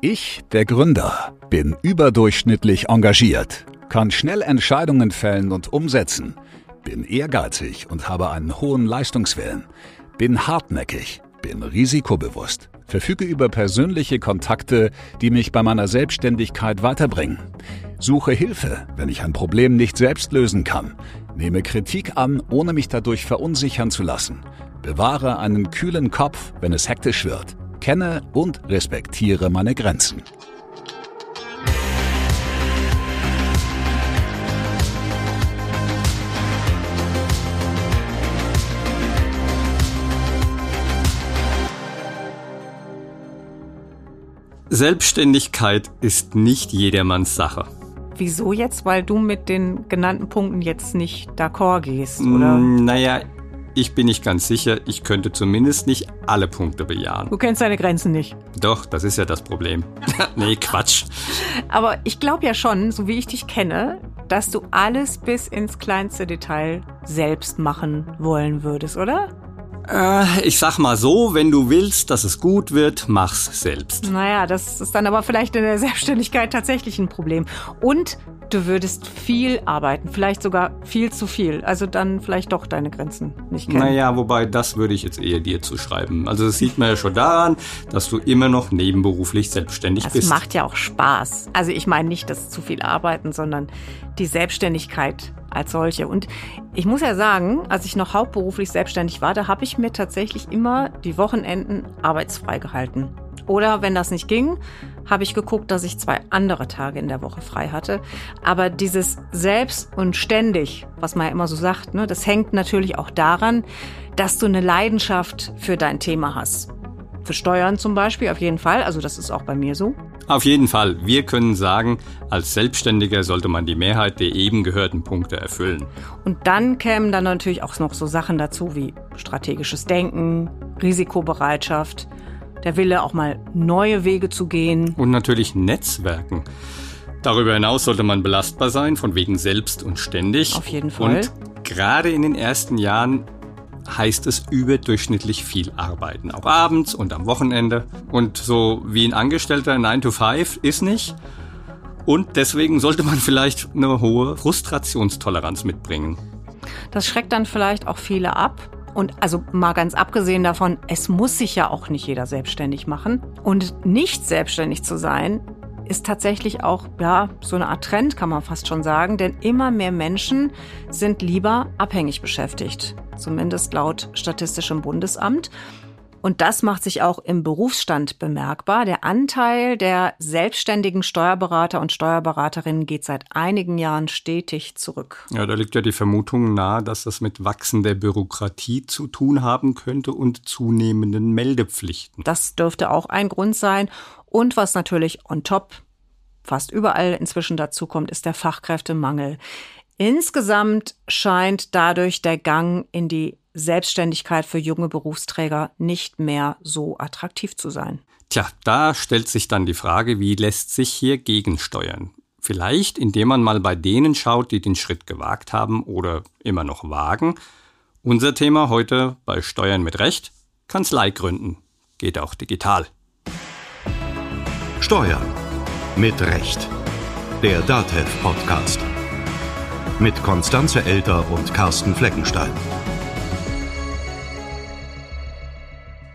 Ich, der Gründer, bin überdurchschnittlich engagiert, kann schnell Entscheidungen fällen und umsetzen, bin ehrgeizig und habe einen hohen Leistungswillen, bin hartnäckig, bin risikobewusst, verfüge über persönliche Kontakte, die mich bei meiner Selbstständigkeit weiterbringen, suche Hilfe, wenn ich ein Problem nicht selbst lösen kann, nehme Kritik an, ohne mich dadurch verunsichern zu lassen, bewahre einen kühlen Kopf, wenn es hektisch wird, kenne und respektiere meine Grenzen. Selbstständigkeit ist nicht jedermanns Sache. Wieso jetzt? Weil du mit den genannten Punkten jetzt nicht d'accord gehst, oder? Mm, naja, ich bin nicht ganz sicher, ich könnte zumindest nicht alle Punkte bejahen. Du kennst deine Grenzen nicht. Doch, das ist ja das Problem. nee, Quatsch. Aber ich glaube ja schon, so wie ich dich kenne, dass du alles bis ins kleinste Detail selbst machen wollen würdest, oder? Äh, ich sag mal so, wenn du willst, dass es gut wird, mach's selbst. Naja, das ist dann aber vielleicht in der Selbstständigkeit tatsächlich ein Problem. Und du würdest viel arbeiten, vielleicht sogar viel zu viel. Also dann vielleicht doch deine Grenzen nicht kennen. Naja, wobei das würde ich jetzt eher dir zuschreiben. Also das sieht man ja schon daran, dass du immer noch nebenberuflich selbstständig das bist. Das macht ja auch Spaß. Also ich meine nicht das zu viel Arbeiten, sondern die Selbstständigkeit als solche. Und ich muss ja sagen, als ich noch hauptberuflich selbstständig war, da habe ich mir tatsächlich immer die Wochenenden arbeitsfrei gehalten. Oder wenn das nicht ging, habe ich geguckt, dass ich zwei andere Tage in der Woche frei hatte. Aber dieses selbst und ständig, was man ja immer so sagt, ne, das hängt natürlich auch daran, dass du eine Leidenschaft für dein Thema hast. Für Steuern zum Beispiel, auf jeden Fall. Also das ist auch bei mir so. Auf jeden Fall. Wir können sagen, als Selbstständiger sollte man die Mehrheit der eben gehörten Punkte erfüllen. Und dann kämen dann natürlich auch noch so Sachen dazu wie strategisches Denken, Risikobereitschaft, der Wille, auch mal neue Wege zu gehen. Und natürlich Netzwerken. Darüber hinaus sollte man belastbar sein, von wegen selbst und ständig. Auf jeden Fall. Und gerade in den ersten Jahren heißt es überdurchschnittlich viel arbeiten. Auch abends und am Wochenende. Und so wie ein Angestellter 9 to 5 ist nicht. Und deswegen sollte man vielleicht eine hohe Frustrationstoleranz mitbringen. Das schreckt dann vielleicht auch viele ab. Und also mal ganz abgesehen davon, es muss sich ja auch nicht jeder selbstständig machen. Und nicht selbstständig zu sein, ist tatsächlich auch ja so eine Art Trend, kann man fast schon sagen, denn immer mehr Menschen sind lieber abhängig beschäftigt, zumindest laut Statistischem Bundesamt. Und das macht sich auch im Berufsstand bemerkbar. Der Anteil der selbstständigen Steuerberater und Steuerberaterinnen geht seit einigen Jahren stetig zurück. Ja, da liegt ja die Vermutung nahe, dass das mit wachsender Bürokratie zu tun haben könnte und zunehmenden Meldepflichten. Das dürfte auch ein Grund sein. Und was natürlich on top fast überall inzwischen dazu kommt, ist der Fachkräftemangel. Insgesamt scheint dadurch der Gang in die Selbstständigkeit für junge Berufsträger nicht mehr so attraktiv zu sein. Tja, da stellt sich dann die Frage, wie lässt sich hier gegensteuern? Vielleicht, indem man mal bei denen schaut, die den Schritt gewagt haben oder immer noch wagen. Unser Thema heute bei Steuern mit Recht, Kanzlei gründen. Geht auch digital. Steuern mit Recht. Der DATEV Podcast. Mit Konstanze Elter und Carsten Fleckenstein.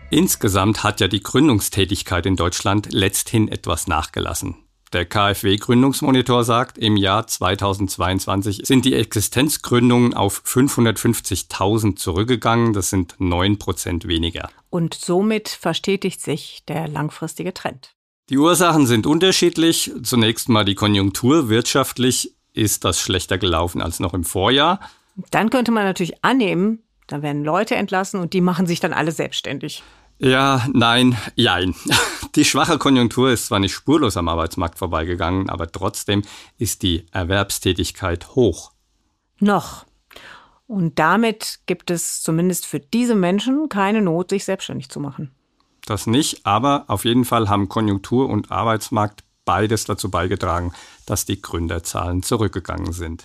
Insgesamt hat ja die Gründungstätigkeit in Deutschland letzthin etwas nachgelassen. Der KfW-Gründungsmonitor sagt, im Jahr 2022 sind die Existenzgründungen auf 550.000 zurückgegangen. Das sind 9 Prozent weniger. Und somit verstetigt sich der langfristige Trend. Die Ursachen sind unterschiedlich. Zunächst mal die Konjunktur. Wirtschaftlich ist das schlechter gelaufen als noch im Vorjahr. Dann könnte man natürlich annehmen, da werden Leute entlassen und die machen sich dann alle selbstständig. Ja, nein, jein. Die schwache Konjunktur ist zwar nicht spurlos am Arbeitsmarkt vorbeigegangen, aber trotzdem ist die Erwerbstätigkeit hoch. Noch. Und damit gibt es zumindest für diese Menschen keine Not, sich selbstständig zu machen. Das nicht, aber auf jeden Fall haben Konjunktur und Arbeitsmarkt beides dazu beigetragen, dass die Gründerzahlen zurückgegangen sind.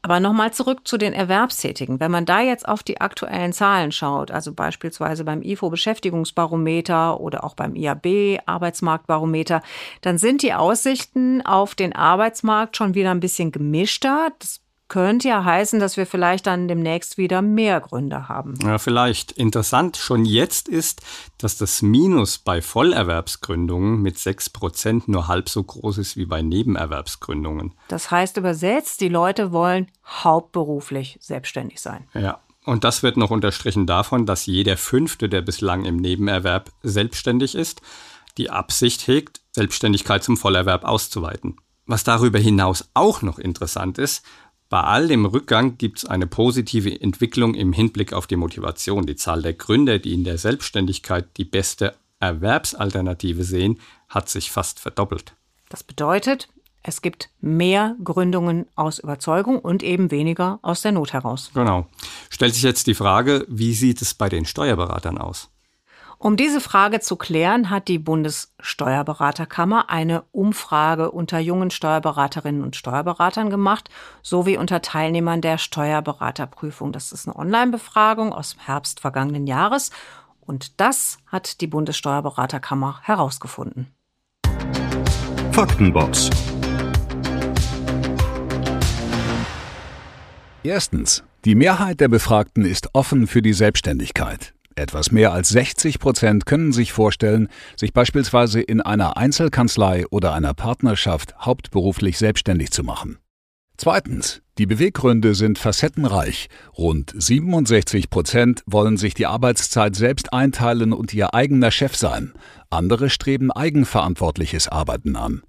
Aber nochmal zurück zu den Erwerbstätigen. Wenn man da jetzt auf die aktuellen Zahlen schaut, also beispielsweise beim IFO Beschäftigungsbarometer oder auch beim IAB Arbeitsmarktbarometer, dann sind die Aussichten auf den Arbeitsmarkt schon wieder ein bisschen gemischter. Das könnte ja heißen, dass wir vielleicht dann demnächst wieder mehr Gründe haben. Ja, vielleicht. Interessant schon jetzt ist, dass das Minus bei Vollerwerbsgründungen mit 6% nur halb so groß ist wie bei Nebenerwerbsgründungen. Das heißt übersetzt, die Leute wollen hauptberuflich selbstständig sein. Ja. Und das wird noch unterstrichen davon, dass jeder Fünfte, der bislang im Nebenerwerb selbstständig ist, die Absicht hegt, Selbstständigkeit zum Vollerwerb auszuweiten. Was darüber hinaus auch noch interessant ist, bei all dem Rückgang gibt es eine positive Entwicklung im Hinblick auf die Motivation. Die Zahl der Gründer, die in der Selbstständigkeit die beste Erwerbsalternative sehen, hat sich fast verdoppelt. Das bedeutet, es gibt mehr Gründungen aus Überzeugung und eben weniger aus der Not heraus. Genau. Stellt sich jetzt die Frage, wie sieht es bei den Steuerberatern aus? Um diese Frage zu klären, hat die Bundessteuerberaterkammer eine Umfrage unter jungen Steuerberaterinnen und Steuerberatern gemacht, sowie unter Teilnehmern der Steuerberaterprüfung. Das ist eine Online-Befragung aus Herbst vergangenen Jahres. Und das hat die Bundessteuerberaterkammer herausgefunden. Faktenbox. Erstens. Die Mehrheit der Befragten ist offen für die Selbstständigkeit. Etwas mehr als 60 Prozent können sich vorstellen, sich beispielsweise in einer Einzelkanzlei oder einer Partnerschaft hauptberuflich selbstständig zu machen. Zweitens. Die Beweggründe sind facettenreich. Rund 67 Prozent wollen sich die Arbeitszeit selbst einteilen und ihr eigener Chef sein. Andere streben eigenverantwortliches Arbeiten an.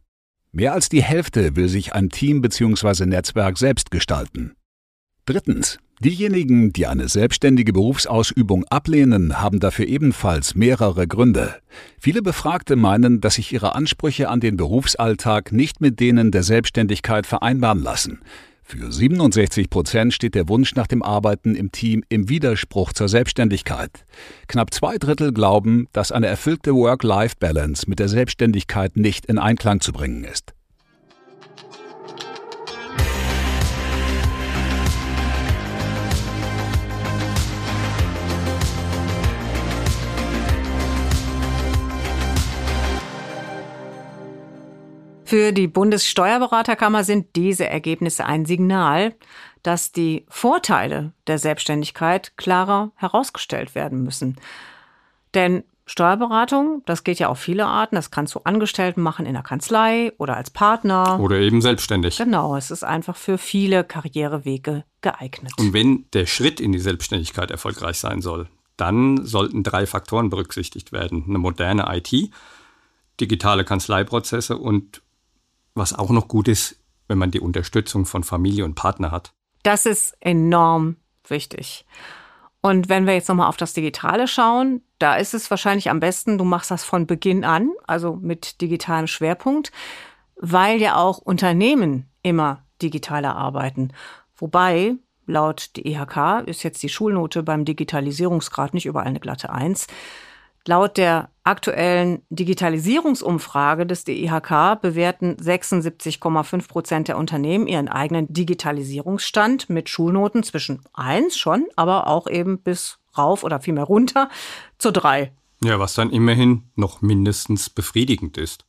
Mehr als die Hälfte will sich ein Team bzw. Netzwerk selbst gestalten. Drittens. Diejenigen, die eine selbstständige Berufsausübung ablehnen, haben dafür ebenfalls mehrere Gründe. Viele Befragte meinen, dass sich ihre Ansprüche an den Berufsalltag nicht mit denen der Selbstständigkeit vereinbaren lassen. Für 67 Prozent steht der Wunsch nach dem Arbeiten im Team im Widerspruch zur Selbstständigkeit. Knapp zwei Drittel glauben, dass eine erfüllte Work-Life-Balance mit der Selbstständigkeit nicht in Einklang zu bringen ist. Für die Bundessteuerberaterkammer sind diese Ergebnisse ein Signal, dass die Vorteile der Selbstständigkeit klarer herausgestellt werden müssen. Denn Steuerberatung, das geht ja auf viele Arten. Das kannst du Angestellten machen in der Kanzlei oder als Partner. Oder eben selbstständig. Genau, es ist einfach für viele Karrierewege geeignet. Und wenn der Schritt in die Selbstständigkeit erfolgreich sein soll, dann sollten drei Faktoren berücksichtigt werden. Eine moderne IT, digitale Kanzleiprozesse und was auch noch gut ist, wenn man die Unterstützung von Familie und Partner hat. Das ist enorm wichtig. Und wenn wir jetzt nochmal auf das Digitale schauen, da ist es wahrscheinlich am besten, du machst das von Beginn an, also mit digitalem Schwerpunkt, weil ja auch Unternehmen immer digitaler arbeiten. Wobei, laut der IHK ist jetzt die Schulnote beim Digitalisierungsgrad nicht überall eine glatte Eins. Laut der aktuellen Digitalisierungsumfrage des DIHK bewerten 76,5 Prozent der Unternehmen ihren eigenen Digitalisierungsstand mit Schulnoten zwischen 1 schon, aber auch eben bis rauf oder vielmehr runter zu 3. Ja, was dann immerhin noch mindestens befriedigend ist.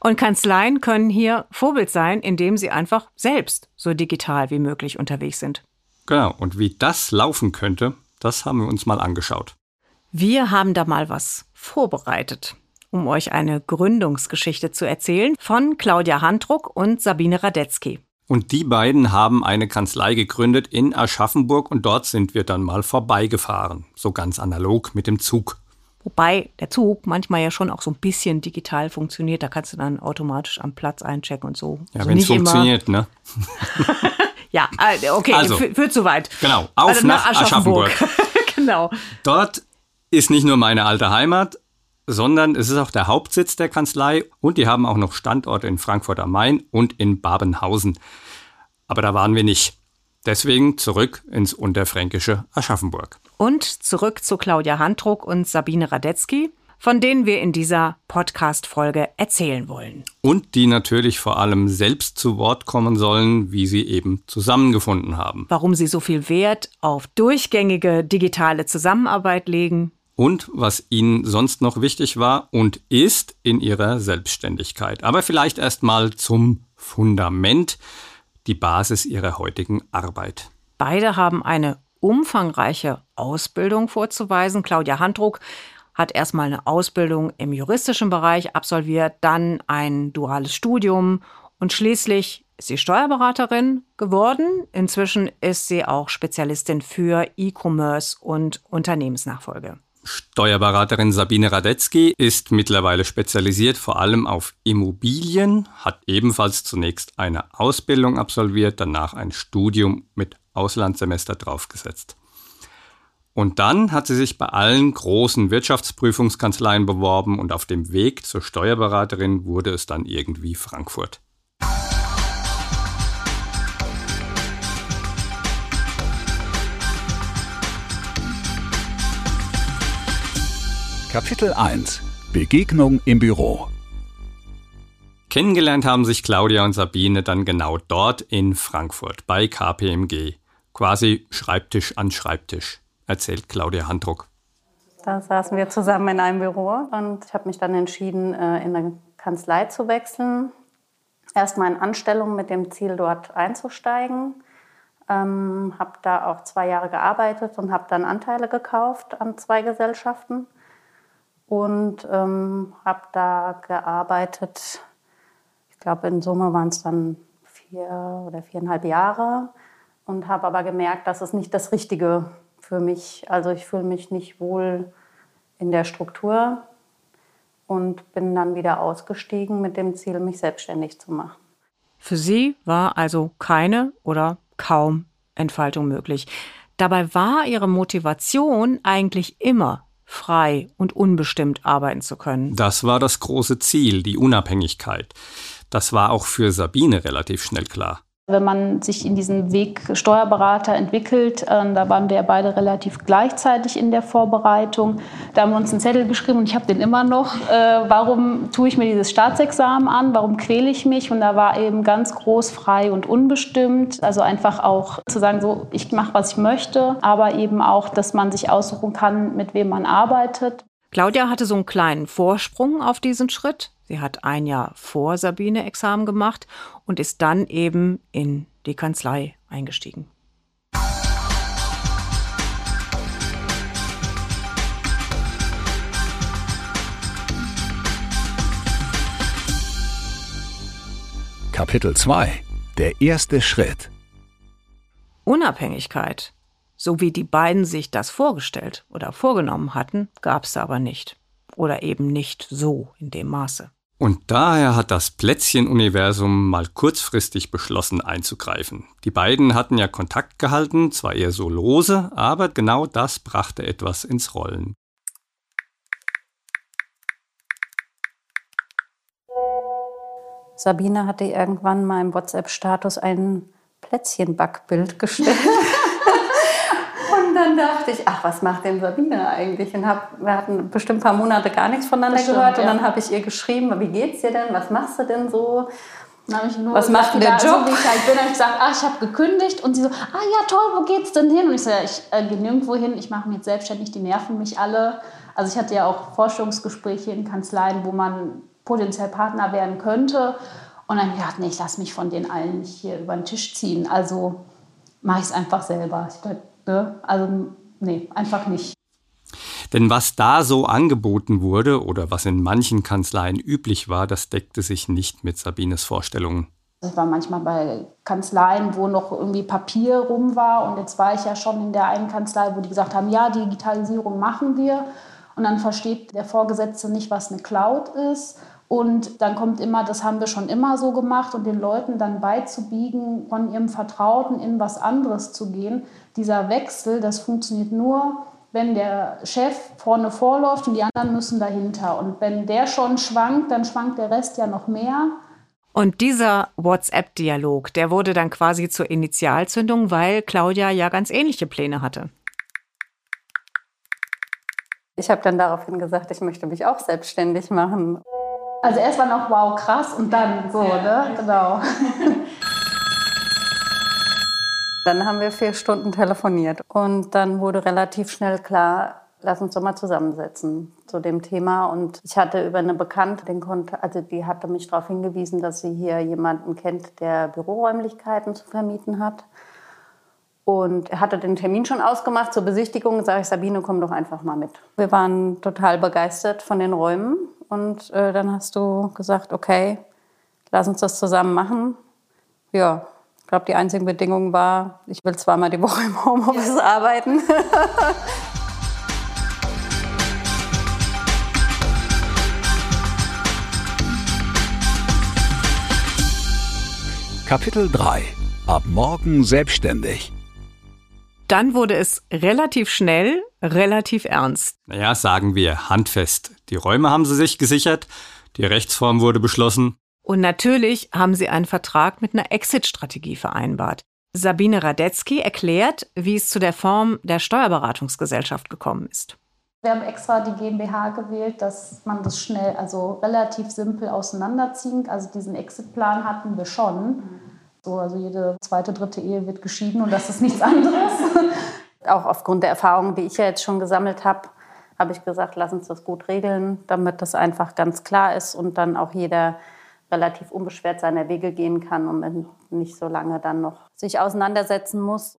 Und Kanzleien können hier Vorbild sein, indem sie einfach selbst so digital wie möglich unterwegs sind. Genau, und wie das laufen könnte, das haben wir uns mal angeschaut. Wir haben da mal was vorbereitet, um euch eine Gründungsgeschichte zu erzählen von Claudia Handruck und Sabine Radetzky. Und die beiden haben eine Kanzlei gegründet in Aschaffenburg und dort sind wir dann mal vorbeigefahren, so ganz analog mit dem Zug. Wobei der Zug manchmal ja schon auch so ein bisschen digital funktioniert. Da kannst du dann automatisch am Platz einchecken und so. Ja, also wenn es funktioniert, ne? ja, äh, okay, also, führt zu weit. Genau, auf also nach, nach Aschaffenburg. Aschaffenburg. genau. Dort ist nicht nur meine alte Heimat, sondern es ist auch der Hauptsitz der Kanzlei und die haben auch noch Standorte in Frankfurt am Main und in Babenhausen. Aber da waren wir nicht. Deswegen zurück ins unterfränkische Aschaffenburg. Und zurück zu Claudia Handruck und Sabine Radetzky. von denen wir in dieser Podcast-Folge erzählen wollen. Und die natürlich vor allem selbst zu Wort kommen sollen, wie sie eben zusammengefunden haben. Warum sie so viel Wert auf durchgängige digitale Zusammenarbeit legen. Und was ihnen sonst noch wichtig war und ist in ihrer Selbstständigkeit. Aber vielleicht erst mal zum Fundament, die Basis ihrer heutigen Arbeit. Beide haben eine umfangreiche Ausbildung vorzuweisen. Claudia Handruck hat erstmal eine Ausbildung im juristischen Bereich absolviert, dann ein duales Studium und schließlich ist sie Steuerberaterin geworden. Inzwischen ist sie auch Spezialistin für E-Commerce und Unternehmensnachfolge. Steuerberaterin Sabine Radetzky ist mittlerweile spezialisiert vor allem auf Immobilien, hat ebenfalls zunächst eine Ausbildung absolviert, danach ein Studium mit Auslandssemester draufgesetzt. Und dann hat sie sich bei allen großen Wirtschaftsprüfungskanzleien beworben und auf dem Weg zur Steuerberaterin wurde es dann irgendwie Frankfurt. Kapitel 1 Begegnung im Büro Kennengelernt haben sich Claudia und Sabine dann genau dort in Frankfurt bei KPMG. Quasi Schreibtisch an Schreibtisch, erzählt Claudia Handruck. Da saßen wir zusammen in einem Büro und ich habe mich dann entschieden, äh, in eine Kanzlei zu wechseln. Erstmal in Anstellung mit dem Ziel, dort einzusteigen. Ähm, habe da auch zwei Jahre gearbeitet und habe dann Anteile gekauft an zwei Gesellschaften und ähm, habe da gearbeitet. Ich glaube, in Summe waren es dann vier oder viereinhalb Jahre und habe aber gemerkt, dass es nicht das Richtige für mich. Also ich fühle mich nicht wohl in der Struktur und bin dann wieder ausgestiegen mit dem Ziel, mich selbstständig zu machen. Für Sie war also keine oder kaum Entfaltung möglich. Dabei war Ihre Motivation eigentlich immer frei und unbestimmt arbeiten zu können. Das war das große Ziel, die Unabhängigkeit. Das war auch für Sabine relativ schnell klar. Wenn man sich in diesen Weg Steuerberater entwickelt, äh, da waren wir ja beide relativ gleichzeitig in der Vorbereitung. Da haben wir uns einen Zettel geschrieben und ich habe den immer noch. Äh, warum tue ich mir dieses Staatsexamen an? Warum quäle ich mich? Und da war eben ganz groß frei und unbestimmt. Also einfach auch zu sagen, so ich mache, was ich möchte, aber eben auch, dass man sich aussuchen kann, mit wem man arbeitet. Claudia hatte so einen kleinen Vorsprung auf diesen Schritt. Sie hat ein Jahr vor Sabine Examen gemacht und ist dann eben in die Kanzlei eingestiegen. Kapitel 2 Der erste Schritt Unabhängigkeit, so wie die beiden sich das vorgestellt oder vorgenommen hatten, gab es aber nicht. Oder eben nicht so in dem Maße. Und daher hat das Plätzchen-Universum mal kurzfristig beschlossen einzugreifen. Die beiden hatten ja Kontakt gehalten, zwar eher so lose, aber genau das brachte etwas ins Rollen. Sabine hatte irgendwann mal im WhatsApp-Status ein Plätzchenbackbild gestellt. Dann dachte ich, ach, was macht denn Sabine eigentlich? Und hab, wir hatten bestimmt ein paar Monate gar nichts voneinander Bestimmt, gehört. Und ja. dann habe ich ihr geschrieben, wie geht's dir denn? Was machst du denn so? Was macht denn der Job? So ich halt bin, habe ich gesagt, ah, ich habe gekündigt. Und sie so, ah ja, toll, wo geht's denn hin? Und ich so, ja, ich äh, gehe nirgendwo hin, ich mache mich jetzt selbstständig, die nerven mich alle. Also ich hatte ja auch Forschungsgespräche in Kanzleien, wo man potenziell Partner werden könnte. Und dann gedacht, nee, ich lasse mich von den allen nicht hier über den Tisch ziehen. Also mache ich es einfach selber. Ich dachte, ne? Also nee, einfach nicht. Denn was da so angeboten wurde oder was in manchen Kanzleien üblich war, das deckte sich nicht mit Sabines Vorstellungen. Ich war manchmal bei Kanzleien, wo noch irgendwie Papier rum war. Und jetzt war ich ja schon in der einen Kanzlei, wo die gesagt haben, ja, Digitalisierung machen wir. Und dann versteht der Vorgesetzte nicht, was eine Cloud ist. Und dann kommt immer, das haben wir schon immer so gemacht. Und den Leuten dann beizubiegen, von ihrem Vertrauten in was anderes zu gehen. Dieser Wechsel, das funktioniert nur, wenn der Chef vorne vorläuft und die anderen müssen dahinter. Und wenn der schon schwankt, dann schwankt der Rest ja noch mehr. Und dieser WhatsApp-Dialog, der wurde dann quasi zur Initialzündung, weil Claudia ja ganz ähnliche Pläne hatte. Ich habe dann daraufhin gesagt, ich möchte mich auch selbstständig machen. Also erst war noch wow, krass und dann so, ne? Genau. Dann haben wir vier Stunden telefoniert und dann wurde relativ schnell klar, lass uns doch mal zusammensetzen zu dem Thema. Und ich hatte über eine Bekannte den Kontakt, also die hatte mich darauf hingewiesen, dass sie hier jemanden kennt, der Büroräumlichkeiten zu vermieten hat. Und er hatte den Termin schon ausgemacht zur Besichtigung. Sage ich, Sabine, komm doch einfach mal mit. Wir waren total begeistert von den Räumen. Und äh, dann hast du gesagt, okay, lass uns das zusammen machen. Ja, ich glaube, die einzige Bedingung war, ich will zweimal die Woche im Homeoffice ja. arbeiten. Kapitel 3 Ab morgen selbstständig. Dann wurde es relativ schnell, relativ ernst. Naja, sagen wir handfest. Die Räume haben sie sich gesichert, die Rechtsform wurde beschlossen. Und natürlich haben sie einen Vertrag mit einer Exit-Strategie vereinbart. Sabine Radetzky erklärt, wie es zu der Form der Steuerberatungsgesellschaft gekommen ist. Wir haben extra die GmbH gewählt, dass man das schnell, also relativ simpel auseinanderziehen. Also diesen Exit-Plan hatten wir schon. So, also jede zweite, dritte Ehe wird geschieden und das ist nichts anderes. Auch aufgrund der Erfahrungen, die ich ja jetzt schon gesammelt habe, habe ich gesagt, lass uns das gut regeln, damit das einfach ganz klar ist und dann auch jeder relativ unbeschwert seiner Wege gehen kann und nicht so lange dann noch sich auseinandersetzen muss.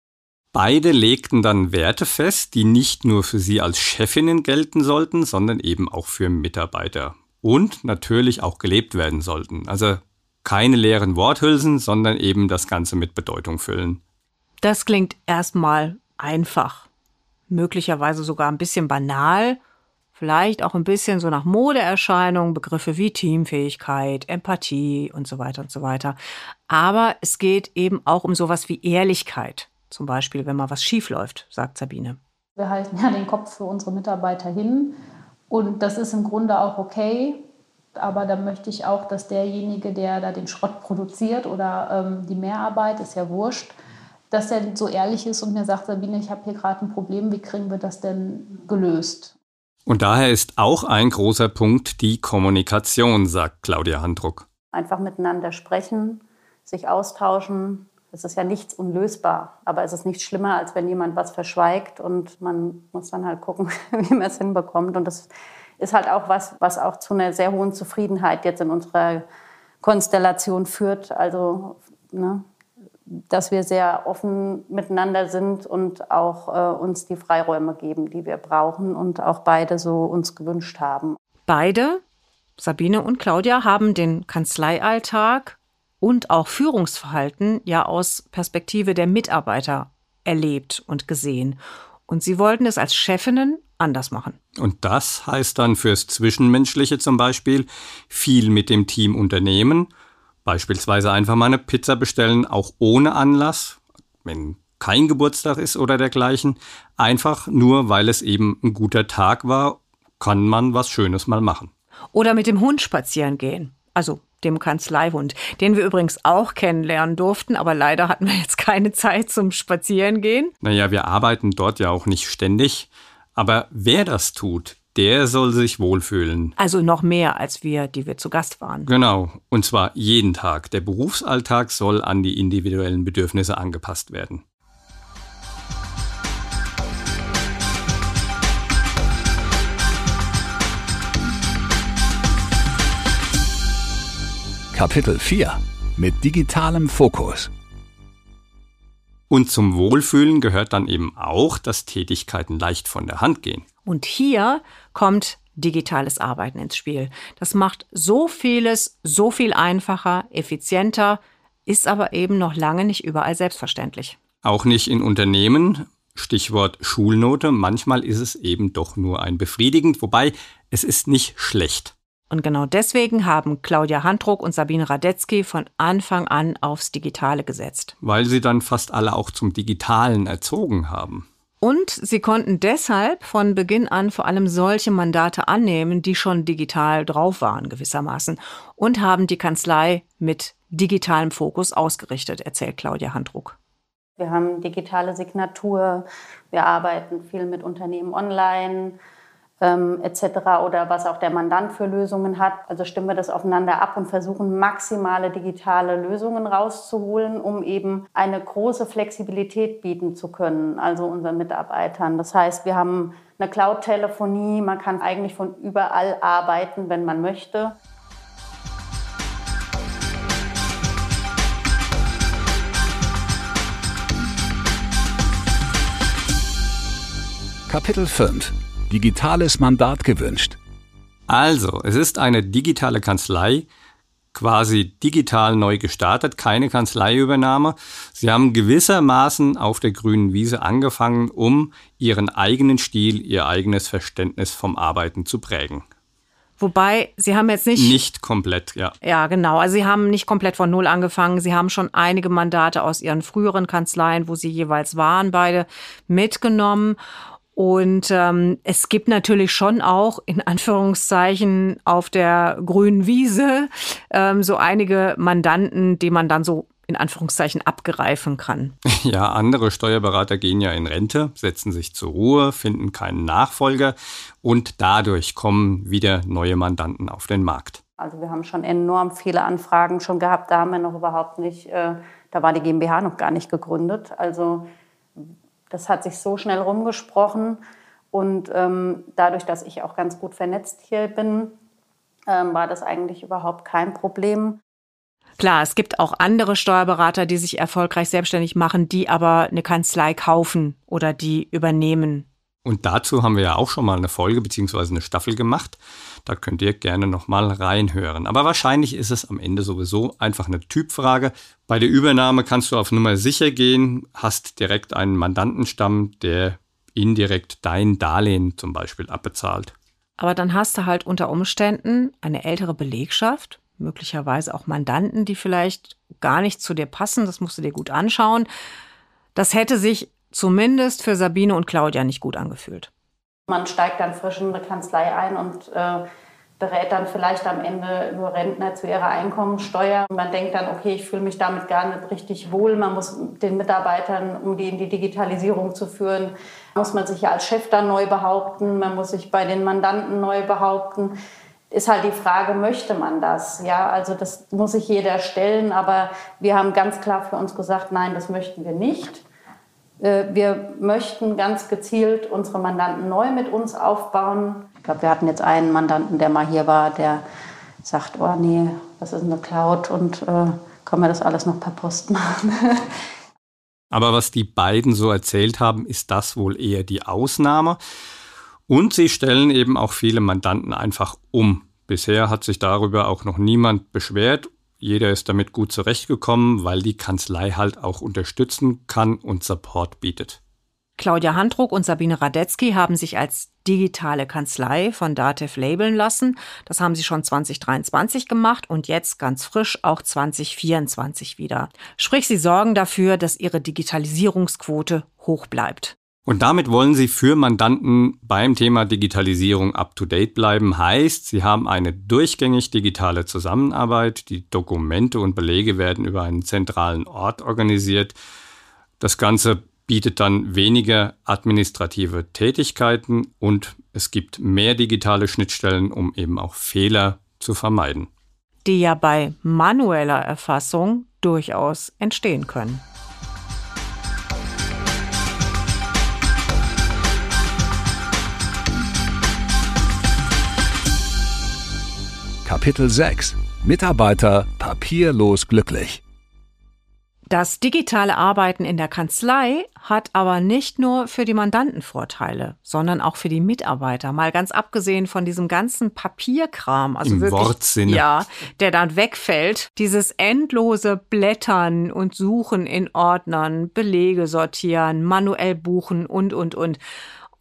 Beide legten dann Werte fest, die nicht nur für sie als Chefinnen gelten sollten, sondern eben auch für Mitarbeiter. Und natürlich auch gelebt werden sollten. Also keine leeren Worthülsen, sondern eben das Ganze mit Bedeutung füllen. Das klingt erstmal einfach, möglicherweise sogar ein bisschen banal, vielleicht auch ein bisschen so nach Modeerscheinungen, Begriffe wie Teamfähigkeit, Empathie und so weiter und so weiter. Aber es geht eben auch um sowas wie Ehrlichkeit, zum Beispiel, wenn mal was schief läuft, sagt Sabine. Wir halten ja den Kopf für unsere Mitarbeiter hin und das ist im Grunde auch okay. Aber da möchte ich auch, dass derjenige, der da den Schrott produziert oder ähm, die Mehrarbeit, ist ja wurscht, dass er so ehrlich ist und mir sagt, Sabine, ich habe hier gerade ein Problem, wie kriegen wir das denn gelöst? Und daher ist auch ein großer Punkt die Kommunikation, sagt Claudia Handruck. Einfach miteinander sprechen, sich austauschen. Es ist ja nichts unlösbar, aber es ist nicht schlimmer, als wenn jemand was verschweigt und man muss dann halt gucken, wie man es hinbekommt. Und das ist halt auch was, was auch zu einer sehr hohen Zufriedenheit jetzt in unserer Konstellation führt. Also, ne, dass wir sehr offen miteinander sind und auch äh, uns die Freiräume geben, die wir brauchen und auch beide so uns gewünscht haben. Beide, Sabine und Claudia, haben den Kanzleialltag und auch Führungsverhalten ja aus Perspektive der Mitarbeiter erlebt und gesehen. Und sie wollten es als Chefinnen anders machen. Und das heißt dann fürs Zwischenmenschliche zum Beispiel viel mit dem Team unternehmen, beispielsweise einfach mal eine Pizza bestellen, auch ohne Anlass, wenn kein Geburtstag ist oder dergleichen, einfach nur weil es eben ein guter Tag war, kann man was Schönes mal machen. Oder mit dem Hund spazieren gehen. Also dem Kanzleihund, den wir übrigens auch kennenlernen durften, aber leider hatten wir jetzt keine Zeit zum Spazierengehen. Naja, wir arbeiten dort ja auch nicht ständig. Aber wer das tut, der soll sich wohlfühlen. Also noch mehr als wir, die wir zu Gast waren. Genau, und zwar jeden Tag. Der Berufsalltag soll an die individuellen Bedürfnisse angepasst werden. Kapitel 4 mit digitalem Fokus. Und zum Wohlfühlen gehört dann eben auch, dass Tätigkeiten leicht von der Hand gehen. Und hier kommt digitales Arbeiten ins Spiel. Das macht so vieles so viel einfacher, effizienter, ist aber eben noch lange nicht überall selbstverständlich. Auch nicht in Unternehmen. Stichwort Schulnote. Manchmal ist es eben doch nur ein befriedigend, wobei es ist nicht schlecht. Und genau deswegen haben Claudia Handruck und Sabine Radetzky von Anfang an aufs Digitale gesetzt. Weil sie dann fast alle auch zum Digitalen erzogen haben. Und sie konnten deshalb von Beginn an vor allem solche Mandate annehmen, die schon digital drauf waren gewissermaßen und haben die Kanzlei mit digitalem Fokus ausgerichtet, erzählt Claudia Handruck. Wir haben digitale Signatur, wir arbeiten viel mit Unternehmen online, ähm, etc. oder was auch der Mandant für Lösungen hat. Also stimmen wir das aufeinander ab und versuchen maximale digitale Lösungen rauszuholen, um eben eine große Flexibilität bieten zu können, also unseren Mitarbeitern. Das heißt, wir haben eine Cloud-Telefonie, man kann eigentlich von überall arbeiten, wenn man möchte. Kapitel 5 digitales Mandat gewünscht? Also, es ist eine digitale Kanzlei, quasi digital neu gestartet, keine Kanzleiübernahme. Sie haben gewissermaßen auf der grünen Wiese angefangen, um ihren eigenen Stil, ihr eigenes Verständnis vom Arbeiten zu prägen. Wobei, Sie haben jetzt nicht. Nicht komplett, ja. Ja, genau. Also Sie haben nicht komplett von Null angefangen. Sie haben schon einige Mandate aus Ihren früheren Kanzleien, wo Sie jeweils waren, beide mitgenommen. Und ähm, es gibt natürlich schon auch in Anführungszeichen auf der grünen Wiese ähm, so einige Mandanten, die man dann so in Anführungszeichen abgreifen kann. Ja, andere Steuerberater gehen ja in Rente, setzen sich zur Ruhe, finden keinen Nachfolger und dadurch kommen wieder neue Mandanten auf den Markt. Also wir haben schon enorm viele Anfragen schon gehabt, da haben wir noch überhaupt nicht, äh, da war die GmbH noch gar nicht gegründet. Also das hat sich so schnell rumgesprochen. Und ähm, dadurch, dass ich auch ganz gut vernetzt hier bin, ähm, war das eigentlich überhaupt kein Problem. Klar, es gibt auch andere Steuerberater, die sich erfolgreich selbstständig machen, die aber eine Kanzlei kaufen oder die übernehmen. Und dazu haben wir ja auch schon mal eine Folge bzw. eine Staffel gemacht. Da könnt ihr gerne nochmal reinhören. Aber wahrscheinlich ist es am Ende sowieso einfach eine Typfrage. Bei der Übernahme kannst du auf Nummer sicher gehen, hast direkt einen Mandantenstamm, der indirekt dein Darlehen zum Beispiel abbezahlt. Aber dann hast du halt unter Umständen eine ältere Belegschaft, möglicherweise auch Mandanten, die vielleicht gar nicht zu dir passen. Das musst du dir gut anschauen. Das hätte sich zumindest für Sabine und Claudia nicht gut angefühlt. Man steigt dann frisch in eine Kanzlei ein und äh, berät dann vielleicht am Ende nur Rentner zu ihrer Einkommensteuer. Man denkt dann, okay, ich fühle mich damit gar nicht richtig wohl. Man muss den Mitarbeitern, um die in die Digitalisierung zu führen, muss man sich ja als Chef dann neu behaupten. Man muss sich bei den Mandanten neu behaupten. Ist halt die Frage, möchte man das? Ja, also das muss sich jeder stellen. Aber wir haben ganz klar für uns gesagt, nein, das möchten wir nicht. Äh, wir möchten ganz gezielt unsere Mandanten neu mit uns aufbauen. Ich glaube, wir hatten jetzt einen Mandanten, der mal hier war, der sagt, oh nee, das ist eine Cloud und äh, können wir das alles noch per Post machen. Aber was die beiden so erzählt haben, ist das wohl eher die Ausnahme. Und sie stellen eben auch viele Mandanten einfach um. Bisher hat sich darüber auch noch niemand beschwert jeder ist damit gut zurechtgekommen, weil die Kanzlei halt auch unterstützen kann und Support bietet. Claudia Handruck und Sabine Radetzky haben sich als digitale Kanzlei von Datev labeln lassen. Das haben sie schon 2023 gemacht und jetzt ganz frisch auch 2024 wieder. Sprich, sie sorgen dafür, dass ihre Digitalisierungsquote hoch bleibt. Und damit wollen Sie für Mandanten beim Thema Digitalisierung up-to-date bleiben. Heißt, Sie haben eine durchgängig digitale Zusammenarbeit. Die Dokumente und Belege werden über einen zentralen Ort organisiert. Das Ganze bietet dann weniger administrative Tätigkeiten und es gibt mehr digitale Schnittstellen, um eben auch Fehler zu vermeiden. Die ja bei manueller Erfassung durchaus entstehen können. Kapitel 6 Mitarbeiter papierlos glücklich. Das digitale Arbeiten in der Kanzlei hat aber nicht nur für die Mandanten Vorteile, sondern auch für die Mitarbeiter. Mal ganz abgesehen von diesem ganzen Papierkram, also Im wirklich, Wortsinne. ja, der dann wegfällt. Dieses endlose Blättern und Suchen in Ordnern, Belege sortieren, manuell buchen und, und, und.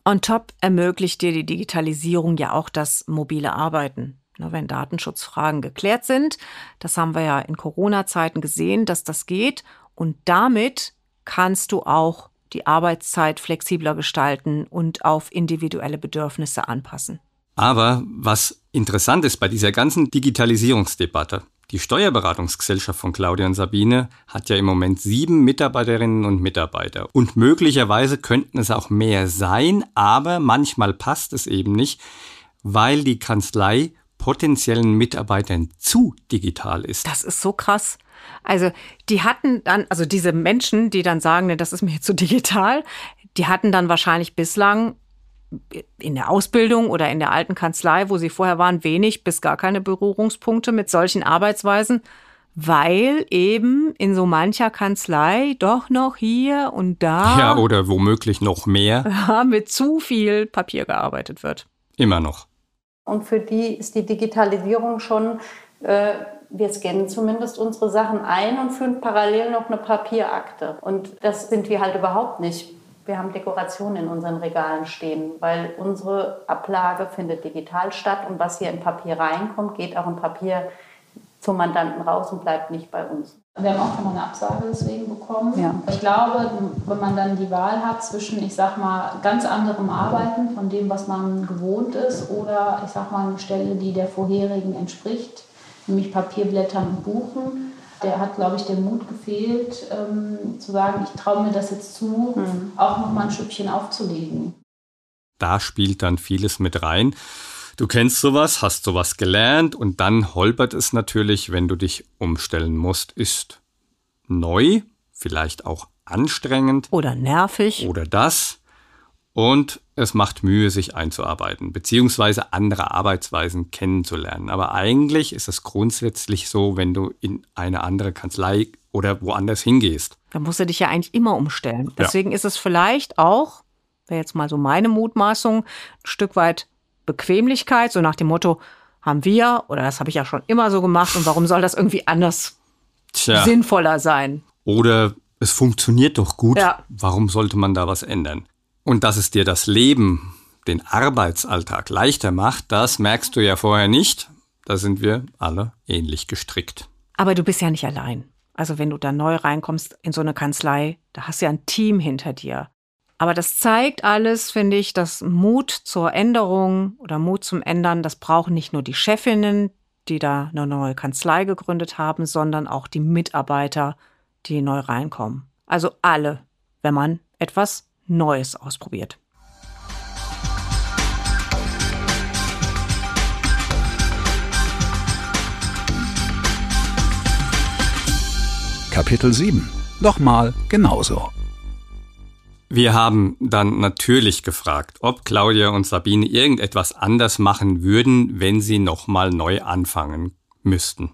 On top ermöglicht dir die Digitalisierung ja auch das mobile Arbeiten. Ne, wenn Datenschutzfragen geklärt sind. Das haben wir ja in Corona-Zeiten gesehen, dass das geht. Und damit kannst du auch die Arbeitszeit flexibler gestalten und auf individuelle Bedürfnisse anpassen. Aber was interessant ist bei dieser ganzen Digitalisierungsdebatte, Die Steuerberatungsgesellschaft von Claudia und Sabine hat ja im Moment sieben Mitarbeiterinnen und Mitarbeiter. Und möglicherweise könnten es auch mehr sein, aber manchmal passt es eben nicht, weil die Kanzlei potenziellen Mitarbeitern zu digital ist. Das ist so krass. Also die hatten dann, also diese Menschen, die dann sagen, ne, das ist mir zu digital, die hatten dann wahrscheinlich bislang in der Ausbildung oder in der alten Kanzlei, wo sie vorher waren, wenig bis gar keine Berührungspunkte mit solchen Arbeitsweisen, weil eben in so mancher Kanzlei doch noch hier und da. Ja, oder womöglich noch mehr. mit zu viel Papier gearbeitet wird. Immer noch. Und für die ist die Digitalisierung schon, äh, wir scannen zumindest unsere Sachen ein und führen parallel noch eine Papierakte. Und das sind wir halt überhaupt nicht wir haben Dekorationen in unseren Regalen stehen, weil unsere Ablage findet digital statt und was hier in Papier reinkommt, geht auch in Papier zum Mandanten raus und bleibt nicht bei uns. Wir haben auch schon mal eine Absage deswegen bekommen. Ja. Ich glaube, wenn man dann die Wahl hat zwischen, ich sag mal, ganz anderem Arbeiten von dem, was man gewohnt ist, oder ich sag mal eine Stelle, die der vorherigen entspricht, nämlich Papierblättern und Buchen, der hat, glaube ich, den Mut gefehlt, ähm, zu sagen, ich traue mir das jetzt zu, mhm. auch noch mal ein Stückchen aufzulegen. Da spielt dann vieles mit rein. Du kennst sowas, hast sowas gelernt und dann holpert es natürlich, wenn du dich umstellen musst. Ist neu, vielleicht auch anstrengend. Oder nervig. Oder das. Und es macht Mühe, sich einzuarbeiten, beziehungsweise andere Arbeitsweisen kennenzulernen. Aber eigentlich ist es grundsätzlich so, wenn du in eine andere Kanzlei oder woanders hingehst. Da musst du dich ja eigentlich immer umstellen. Deswegen ja. ist es vielleicht auch, wäre jetzt mal so meine Mutmaßung, ein Stück weit Bequemlichkeit, so nach dem Motto, haben wir, oder das habe ich ja schon immer so gemacht und warum soll das irgendwie anders Tja. sinnvoller sein? Oder es funktioniert doch gut, ja. warum sollte man da was ändern? Und dass es dir das Leben, den Arbeitsalltag leichter macht, das merkst du ja vorher nicht. Da sind wir alle ähnlich gestrickt. Aber du bist ja nicht allein. Also wenn du da neu reinkommst in so eine Kanzlei, da hast du ja ein Team hinter dir. Aber das zeigt alles, finde ich, dass Mut zur Änderung oder Mut zum Ändern, das brauchen nicht nur die Chefinnen, die da eine neue Kanzlei gegründet haben, sondern auch die Mitarbeiter, die neu reinkommen. Also alle, wenn man etwas Neues ausprobiert. Kapitel 7. Nochmal genauso. Wir haben dann natürlich gefragt, ob Claudia und Sabine irgendetwas anders machen würden, wenn sie nochmal neu anfangen müssten.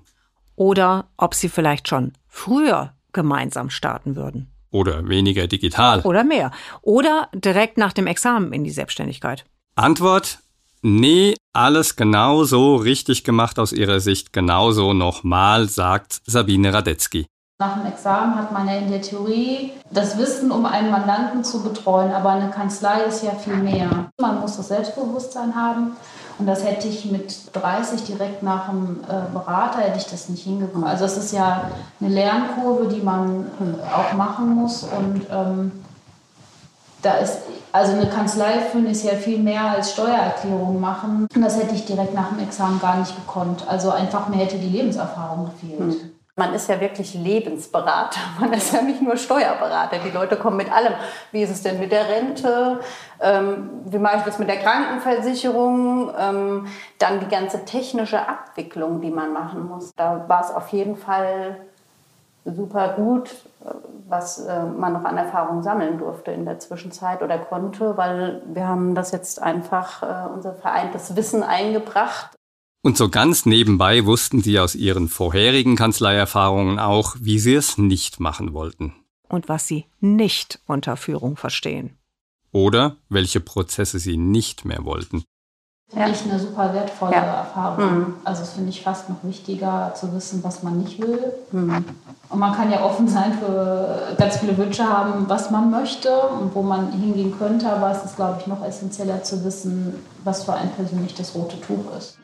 Oder ob sie vielleicht schon früher gemeinsam starten würden. Oder weniger digital. Oder mehr. Oder direkt nach dem Examen in die Selbstständigkeit. Antwort, nee, alles genau so richtig gemacht aus ihrer Sicht, genauso nochmal, sagt Sabine Radetzky. Nach dem Examen hat man ja in der Theorie das Wissen, um einen Mandanten zu betreuen, aber eine Kanzlei ist ja viel mehr. Man muss das Selbstbewusstsein haben, und das hätte ich mit 30 direkt nach dem äh, Berater, hätte ich das nicht hingekommen. Also es ist ja eine Lernkurve, die man äh, auch machen muss. Und ähm, da ist, also eine Kanzlei führen ist ja viel mehr als Steuererklärung machen. Und das hätte ich direkt nach dem Examen gar nicht gekonnt. Also einfach mir hätte die Lebenserfahrung gefehlt. Mhm. Man ist ja wirklich Lebensberater. Man ist ja nicht nur Steuerberater. Die Leute kommen mit allem. Wie ist es denn mit der Rente? Ähm, wie mache ich das mit der Krankenversicherung? Ähm, dann die ganze technische Abwicklung, die man machen muss. Da war es auf jeden Fall super gut, was äh, man noch an Erfahrung sammeln durfte in der Zwischenzeit oder konnte, weil wir haben das jetzt einfach, äh, unser vereintes Wissen eingebracht und so ganz nebenbei wussten sie aus ihren vorherigen Kanzleierfahrungen auch, wie sie es nicht machen wollten. Und was sie nicht unter Führung verstehen. Oder welche Prozesse sie nicht mehr wollten. Finde ich eine super wertvolle ja. Erfahrung. Mhm. Also das finde ich fast noch wichtiger zu wissen, was man nicht will. Mhm. Und man kann ja offen sein für ganz viele Wünsche haben, was man möchte und wo man hingehen könnte. Aber es ist, glaube ich, noch essentieller zu wissen, was für ein persönlich das rote Tuch ist.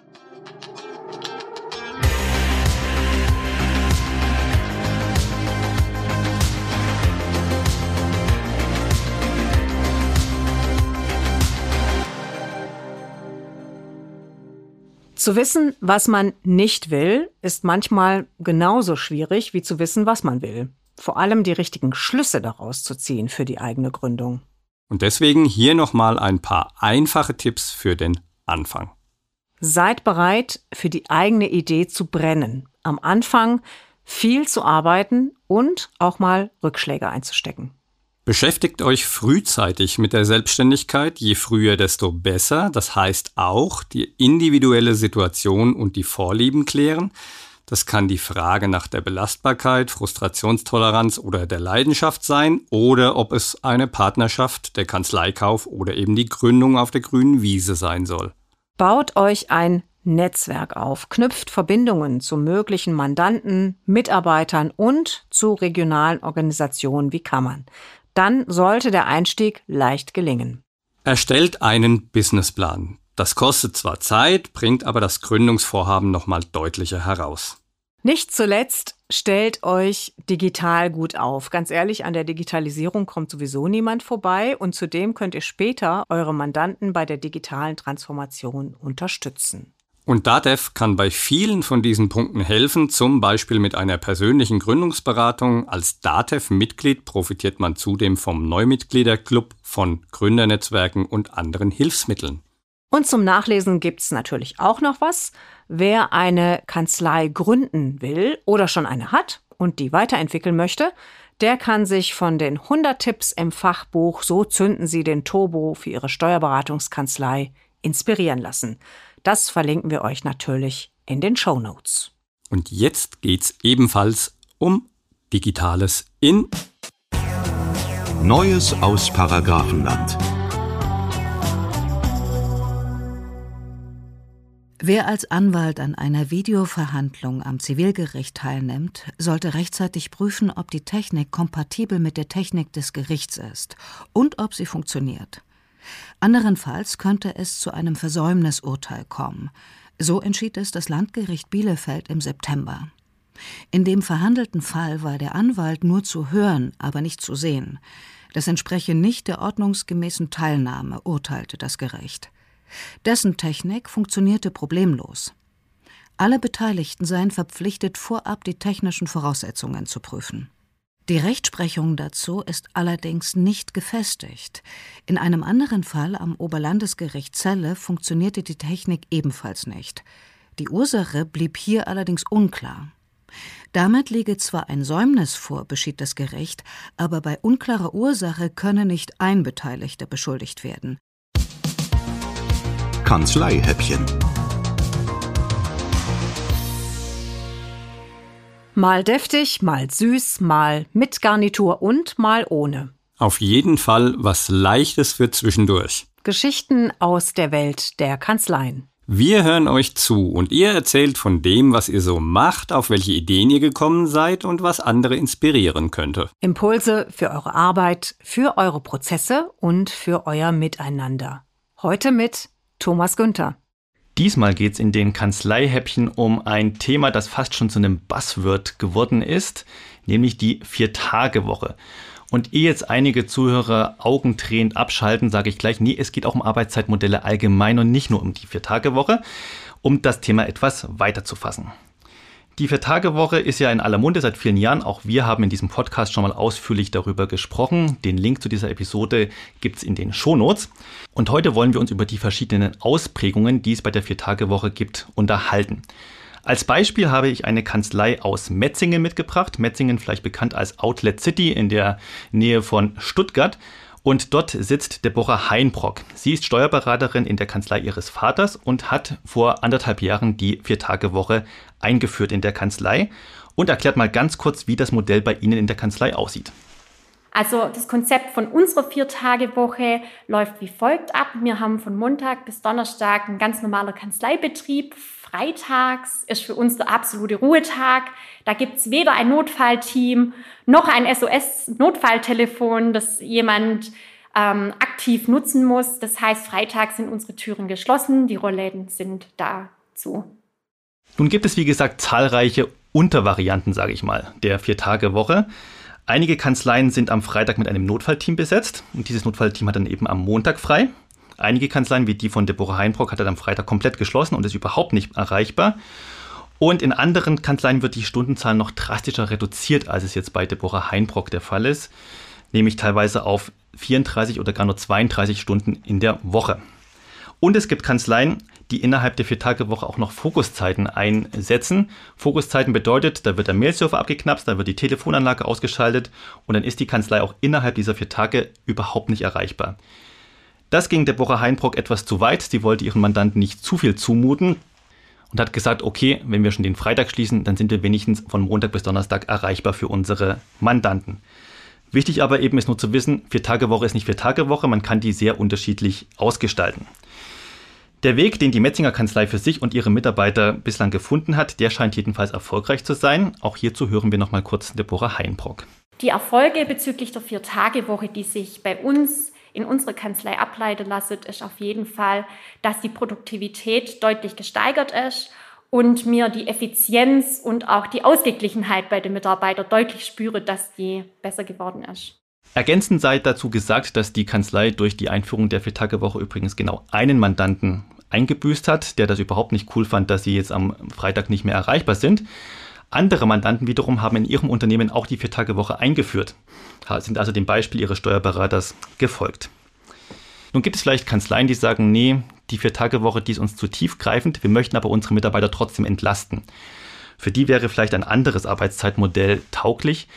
Zu wissen, was man nicht will, ist manchmal genauso schwierig wie zu wissen, was man will. Vor allem die richtigen Schlüsse daraus zu ziehen für die eigene Gründung. Und deswegen hier nochmal ein paar einfache Tipps für den Anfang. Seid bereit, für die eigene Idee zu brennen. Am Anfang viel zu arbeiten und auch mal Rückschläge einzustecken. Beschäftigt euch frühzeitig mit der Selbstständigkeit, je früher, desto besser. Das heißt auch die individuelle Situation und die Vorlieben klären. Das kann die Frage nach der Belastbarkeit, Frustrationstoleranz oder der Leidenschaft sein oder ob es eine Partnerschaft, der Kanzleikauf oder eben die Gründung auf der grünen Wiese sein soll. Baut euch ein Netzwerk auf, knüpft Verbindungen zu möglichen Mandanten, Mitarbeitern und zu regionalen Organisationen wie Kammern dann sollte der Einstieg leicht gelingen. Erstellt einen Businessplan. Das kostet zwar Zeit, bringt aber das Gründungsvorhaben nochmal deutlicher heraus. Nicht zuletzt stellt euch digital gut auf. Ganz ehrlich, an der Digitalisierung kommt sowieso niemand vorbei und zudem könnt ihr später eure Mandanten bei der digitalen Transformation unterstützen. Und DATEV kann bei vielen von diesen Punkten helfen, zum Beispiel mit einer persönlichen Gründungsberatung. Als DATEV-Mitglied profitiert man zudem vom Neumitgliederclub, von Gründernetzwerken und anderen Hilfsmitteln. Und zum Nachlesen gibt's natürlich auch noch was. Wer eine Kanzlei gründen will oder schon eine hat und die weiterentwickeln möchte, der kann sich von den 100 Tipps im Fachbuch So zünden Sie den Turbo für Ihre Steuerberatungskanzlei inspirieren lassen. Das verlinken wir euch natürlich in den Show Notes. Und jetzt geht's ebenfalls um Digitales in Neues aus Paragrafenland. Wer als Anwalt an einer Videoverhandlung am Zivilgericht teilnimmt, sollte rechtzeitig prüfen, ob die Technik kompatibel mit der Technik des Gerichts ist und ob sie funktioniert. Anderenfalls könnte es zu einem Versäumnisurteil kommen. So entschied es das Landgericht Bielefeld im September. In dem verhandelten Fall war der Anwalt nur zu hören, aber nicht zu sehen. Das entspreche nicht der ordnungsgemäßen Teilnahme, urteilte das Gericht. Dessen Technik funktionierte problemlos. Alle Beteiligten seien verpflichtet, vorab die technischen Voraussetzungen zu prüfen. Die Rechtsprechung dazu ist allerdings nicht gefestigt. In einem anderen Fall am Oberlandesgericht Celle funktionierte die Technik ebenfalls nicht. Die Ursache blieb hier allerdings unklar. Damit liege zwar ein Säumnis vor, beschied das Gericht, aber bei unklarer Ursache könne nicht ein Beteiligter beschuldigt werden. Kanzleihäppchen Mal deftig, mal süß, mal mit Garnitur und mal ohne. Auf jeden Fall was Leichtes für zwischendurch. Geschichten aus der Welt der Kanzleien. Wir hören euch zu und ihr erzählt von dem, was ihr so macht, auf welche Ideen ihr gekommen seid und was andere inspirieren könnte. Impulse für eure Arbeit, für eure Prozesse und für euer Miteinander. Heute mit Thomas Günther. Diesmal geht es in den Kanzleihäppchen um ein Thema, das fast schon zu einem Buzzword geworden ist, nämlich die Vier-Tage-Woche. Und ehe jetzt einige Zuhörer augentränt abschalten, sage ich gleich, nee, es geht auch um Arbeitszeitmodelle allgemein und nicht nur um die Vier-Tage-Woche, um das Thema etwas weiter zu fassen. Die Vier-Tage-Woche ist ja in aller Munde seit vielen Jahren. Auch wir haben in diesem Podcast schon mal ausführlich darüber gesprochen. Den Link zu dieser Episode gibt es in den Shownotes. Und heute wollen wir uns über die verschiedenen Ausprägungen, die es bei der Vier-Tage-Woche gibt, unterhalten. Als Beispiel habe ich eine Kanzlei aus Metzingen mitgebracht. Metzingen vielleicht bekannt als Outlet City in der Nähe von Stuttgart. Und dort sitzt Deborah Heinbrock. Sie ist Steuerberaterin in der Kanzlei ihres Vaters und hat vor anderthalb Jahren die Vier-Tage-Woche eingeführt in der Kanzlei und erklärt mal ganz kurz, wie das Modell bei Ihnen in der Kanzlei aussieht. Also das Konzept von unserer Vier-Tage-Woche läuft wie folgt ab. Wir haben von Montag bis Donnerstag einen ganz normaler Kanzleibetrieb. Freitags ist für uns der absolute Ruhetag. Da gibt es weder ein Notfallteam noch ein SOS-Notfalltelefon, das jemand ähm, aktiv nutzen muss. Das heißt, freitags sind unsere Türen geschlossen, die Rollläden sind da zu. Nun gibt es, wie gesagt, zahlreiche Untervarianten, sage ich mal, der Vier-Tage-Woche. Einige Kanzleien sind am Freitag mit einem Notfallteam besetzt und dieses Notfallteam hat dann eben am Montag frei. Einige Kanzleien, wie die von Deborah Heinbrock, hat er am Freitag komplett geschlossen und ist überhaupt nicht erreichbar. Und in anderen Kanzleien wird die Stundenzahl noch drastischer reduziert, als es jetzt bei Deborah Heinbrock der Fall ist, nämlich teilweise auf 34 oder gar nur 32 Stunden in der Woche. Und es gibt Kanzleien, die innerhalb der Vier-Tage-Woche auch noch Fokuszeiten einsetzen. Fokuszeiten bedeutet, da wird der Mailserver abgeknapst, da wird die Telefonanlage ausgeschaltet und dann ist die Kanzlei auch innerhalb dieser vier Tage überhaupt nicht erreichbar. Das ging Deborah Heinbrock etwas zu weit. Sie wollte ihren Mandanten nicht zu viel zumuten und hat gesagt, okay, wenn wir schon den Freitag schließen, dann sind wir wenigstens von Montag bis Donnerstag erreichbar für unsere Mandanten. Wichtig aber eben ist nur zu wissen, Vier-Tage-Woche ist nicht Vier-Tage-Woche, man kann die sehr unterschiedlich ausgestalten. Der Weg, den die Metzinger Kanzlei für sich und ihre Mitarbeiter bislang gefunden hat, der scheint jedenfalls erfolgreich zu sein. Auch hierzu hören wir noch mal kurz Deborah Heinbrock. Die Erfolge bezüglich der Vier-Tage-Woche, die sich bei uns in unserer Kanzlei ableiten lassen, ist auf jeden Fall, dass die Produktivität deutlich gesteigert ist und mir die Effizienz und auch die Ausgeglichenheit bei den Mitarbeitern deutlich spüre, dass die besser geworden ist. Ergänzend sei dazu gesagt, dass die Kanzlei durch die Einführung der Vier-Tage-Woche übrigens genau einen Mandanten eingebüßt hat, der das überhaupt nicht cool fand, dass sie jetzt am Freitag nicht mehr erreichbar sind. Andere Mandanten wiederum haben in ihrem Unternehmen auch die Vier-Tage-Woche eingeführt, sind also dem Beispiel ihres Steuerberaters gefolgt. Nun gibt es vielleicht Kanzleien, die sagen, nee, die Vier-Tage-Woche, die ist uns zu tiefgreifend, wir möchten aber unsere Mitarbeiter trotzdem entlasten. Für die wäre vielleicht ein anderes Arbeitszeitmodell tauglich,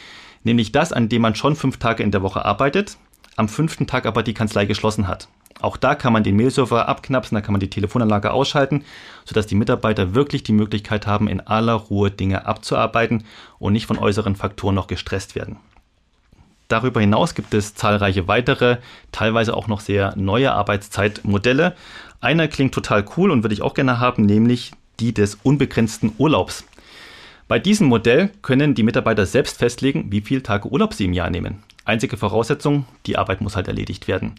nämlich das, an dem man schon fünf Tage in der Woche arbeitet, am fünften Tag aber die Kanzlei geschlossen hat. Auch da kann man den Mailserver abknapsen, da kann man die Telefonanlage ausschalten, sodass die Mitarbeiter wirklich die Möglichkeit haben, in aller Ruhe Dinge abzuarbeiten und nicht von äußeren Faktoren noch gestresst werden. Darüber hinaus gibt es zahlreiche weitere, teilweise auch noch sehr neue Arbeitszeitmodelle. Einer klingt total cool und würde ich auch gerne haben, nämlich die des unbegrenzten Urlaubs. Bei diesem Modell können die Mitarbeiter selbst festlegen, wie viele Tage Urlaub sie im Jahr nehmen. Einzige Voraussetzung, die Arbeit muss halt erledigt werden.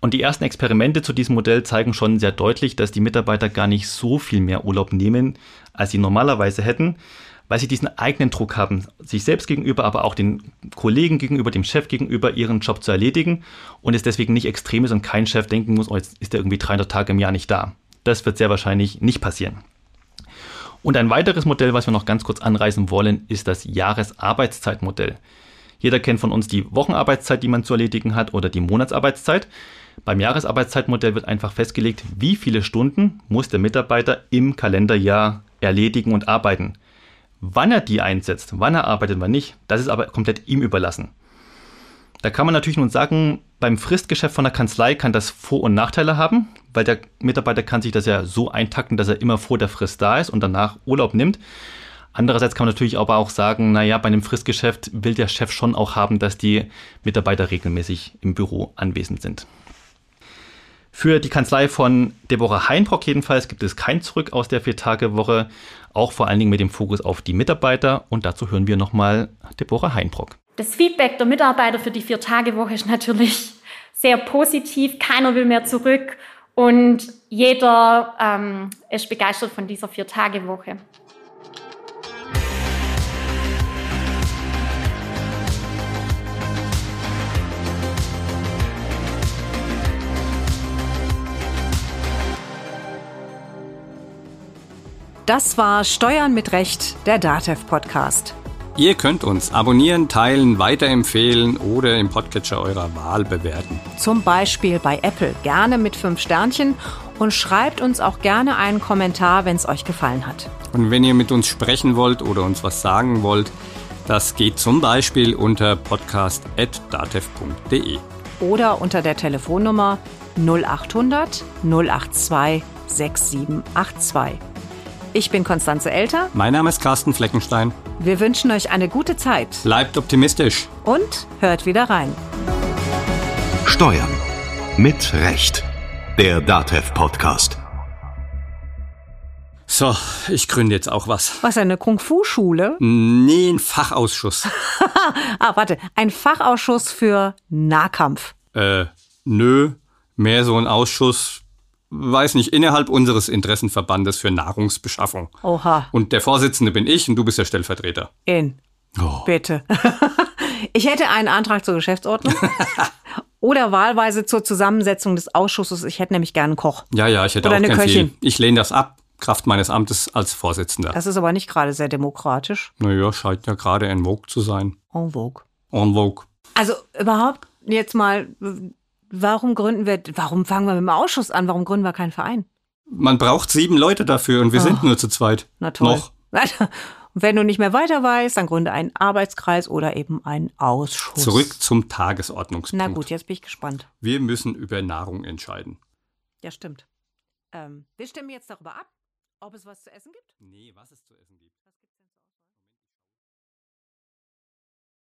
Und die ersten Experimente zu diesem Modell zeigen schon sehr deutlich, dass die Mitarbeiter gar nicht so viel mehr Urlaub nehmen, als sie normalerweise hätten, weil sie diesen eigenen Druck haben, sich selbst gegenüber, aber auch den Kollegen gegenüber, dem Chef gegenüber, ihren Job zu erledigen und es deswegen nicht extrem ist und kein Chef denken muss, oh, jetzt ist er irgendwie 300 Tage im Jahr nicht da. Das wird sehr wahrscheinlich nicht passieren. Und ein weiteres Modell, was wir noch ganz kurz anreißen wollen, ist das Jahresarbeitszeitmodell. Jeder kennt von uns die Wochenarbeitszeit, die man zu erledigen hat, oder die Monatsarbeitszeit. Beim Jahresarbeitszeitmodell wird einfach festgelegt, wie viele Stunden muss der Mitarbeiter im Kalenderjahr erledigen und arbeiten. Wann er die einsetzt, wann er arbeitet, wann nicht, das ist aber komplett ihm überlassen. Da kann man natürlich nun sagen, beim Fristgeschäft von der Kanzlei kann das Vor- und Nachteile haben, weil der Mitarbeiter kann sich das ja so eintakten, dass er immer vor der Frist da ist und danach Urlaub nimmt. Andererseits kann man natürlich aber auch sagen, naja, bei einem Fristgeschäft will der Chef schon auch haben, dass die Mitarbeiter regelmäßig im Büro anwesend sind. Für die Kanzlei von Deborah Heinbrock jedenfalls gibt es kein Zurück aus der Vier-Tage-Woche, auch vor allen Dingen mit dem Fokus auf die Mitarbeiter. Und dazu hören wir nochmal Deborah Heinbrock. Das Feedback der Mitarbeiter für die Vier-Tage-Woche ist natürlich sehr positiv. Keiner will mehr zurück und jeder ähm, ist begeistert von dieser Vier-Tage-Woche. Das war Steuern mit Recht, der DATEV Podcast. Ihr könnt uns abonnieren, teilen, weiterempfehlen oder im Podcatcher eurer Wahl bewerten. Zum Beispiel bei Apple gerne mit fünf Sternchen und schreibt uns auch gerne einen Kommentar, wenn es euch gefallen hat. Und wenn ihr mit uns sprechen wollt oder uns was sagen wollt, das geht zum Beispiel unter podcast.datev.de. Oder unter der Telefonnummer 0800 082 6782. Ich bin Konstanze Elter. Mein Name ist Carsten Fleckenstein. Wir wünschen euch eine gute Zeit. Bleibt optimistisch. Und hört wieder rein. Steuern mit Recht. Der DATEV Podcast. So, ich gründe jetzt auch was. Was, eine Kung-Fu-Schule? Nee, ein Fachausschuss. ah, warte, ein Fachausschuss für Nahkampf. Äh, nö, mehr so ein Ausschuss weiß nicht, innerhalb unseres Interessenverbandes für Nahrungsbeschaffung. Oha. Und der Vorsitzende bin ich und du bist der Stellvertreter. In. Oh. Bitte. ich hätte einen Antrag zur Geschäftsordnung. Oder wahlweise zur Zusammensetzung des Ausschusses. Ich hätte nämlich gerne einen Koch. Ja, ja, ich hätte Oder auch eine gern Köchin. viel. Ich lehne das ab, Kraft meines Amtes als Vorsitzender. Das ist aber nicht gerade sehr demokratisch. Naja, scheint ja gerade en vogue zu sein. En vogue. En vogue. Also überhaupt jetzt mal, warum gründen wir, warum fangen wir mit dem Ausschuss an? Warum gründen wir keinen Verein? Man braucht sieben Leute dafür und wir sind Oh. nur zu zweit. Na toll. Noch. Und wenn du nicht mehr weiter weißt, dann gründe einen Arbeitskreis oder eben einen Ausschuss. Zurück zum Tagesordnungspunkt. Na gut, jetzt bin ich gespannt. Wir müssen über Nahrung entscheiden. Ja, stimmt. Ähm, wir stimmen jetzt darüber ab, ob es was zu essen gibt. Nee, was es zu essen gibt.